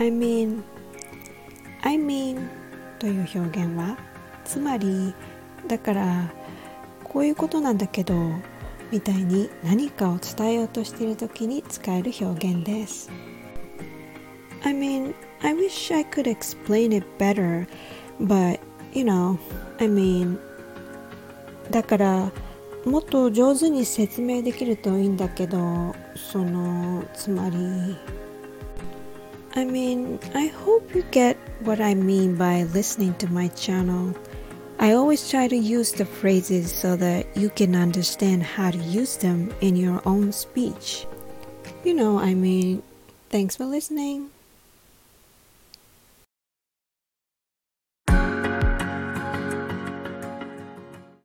I mean I mean という表現はつまりだからこういうことなんだけどみたいに何かを伝えようとしている時に使える表現です。I mean I wish I could explain it better but you know I mean だからもっと上手に説明できるといいんだけどそのつまり I mean I hope you get what I mean by listening to my channel I always try to use the phrases so that you can understand how to use them in your own speech. You know, I mean, thanks for listening.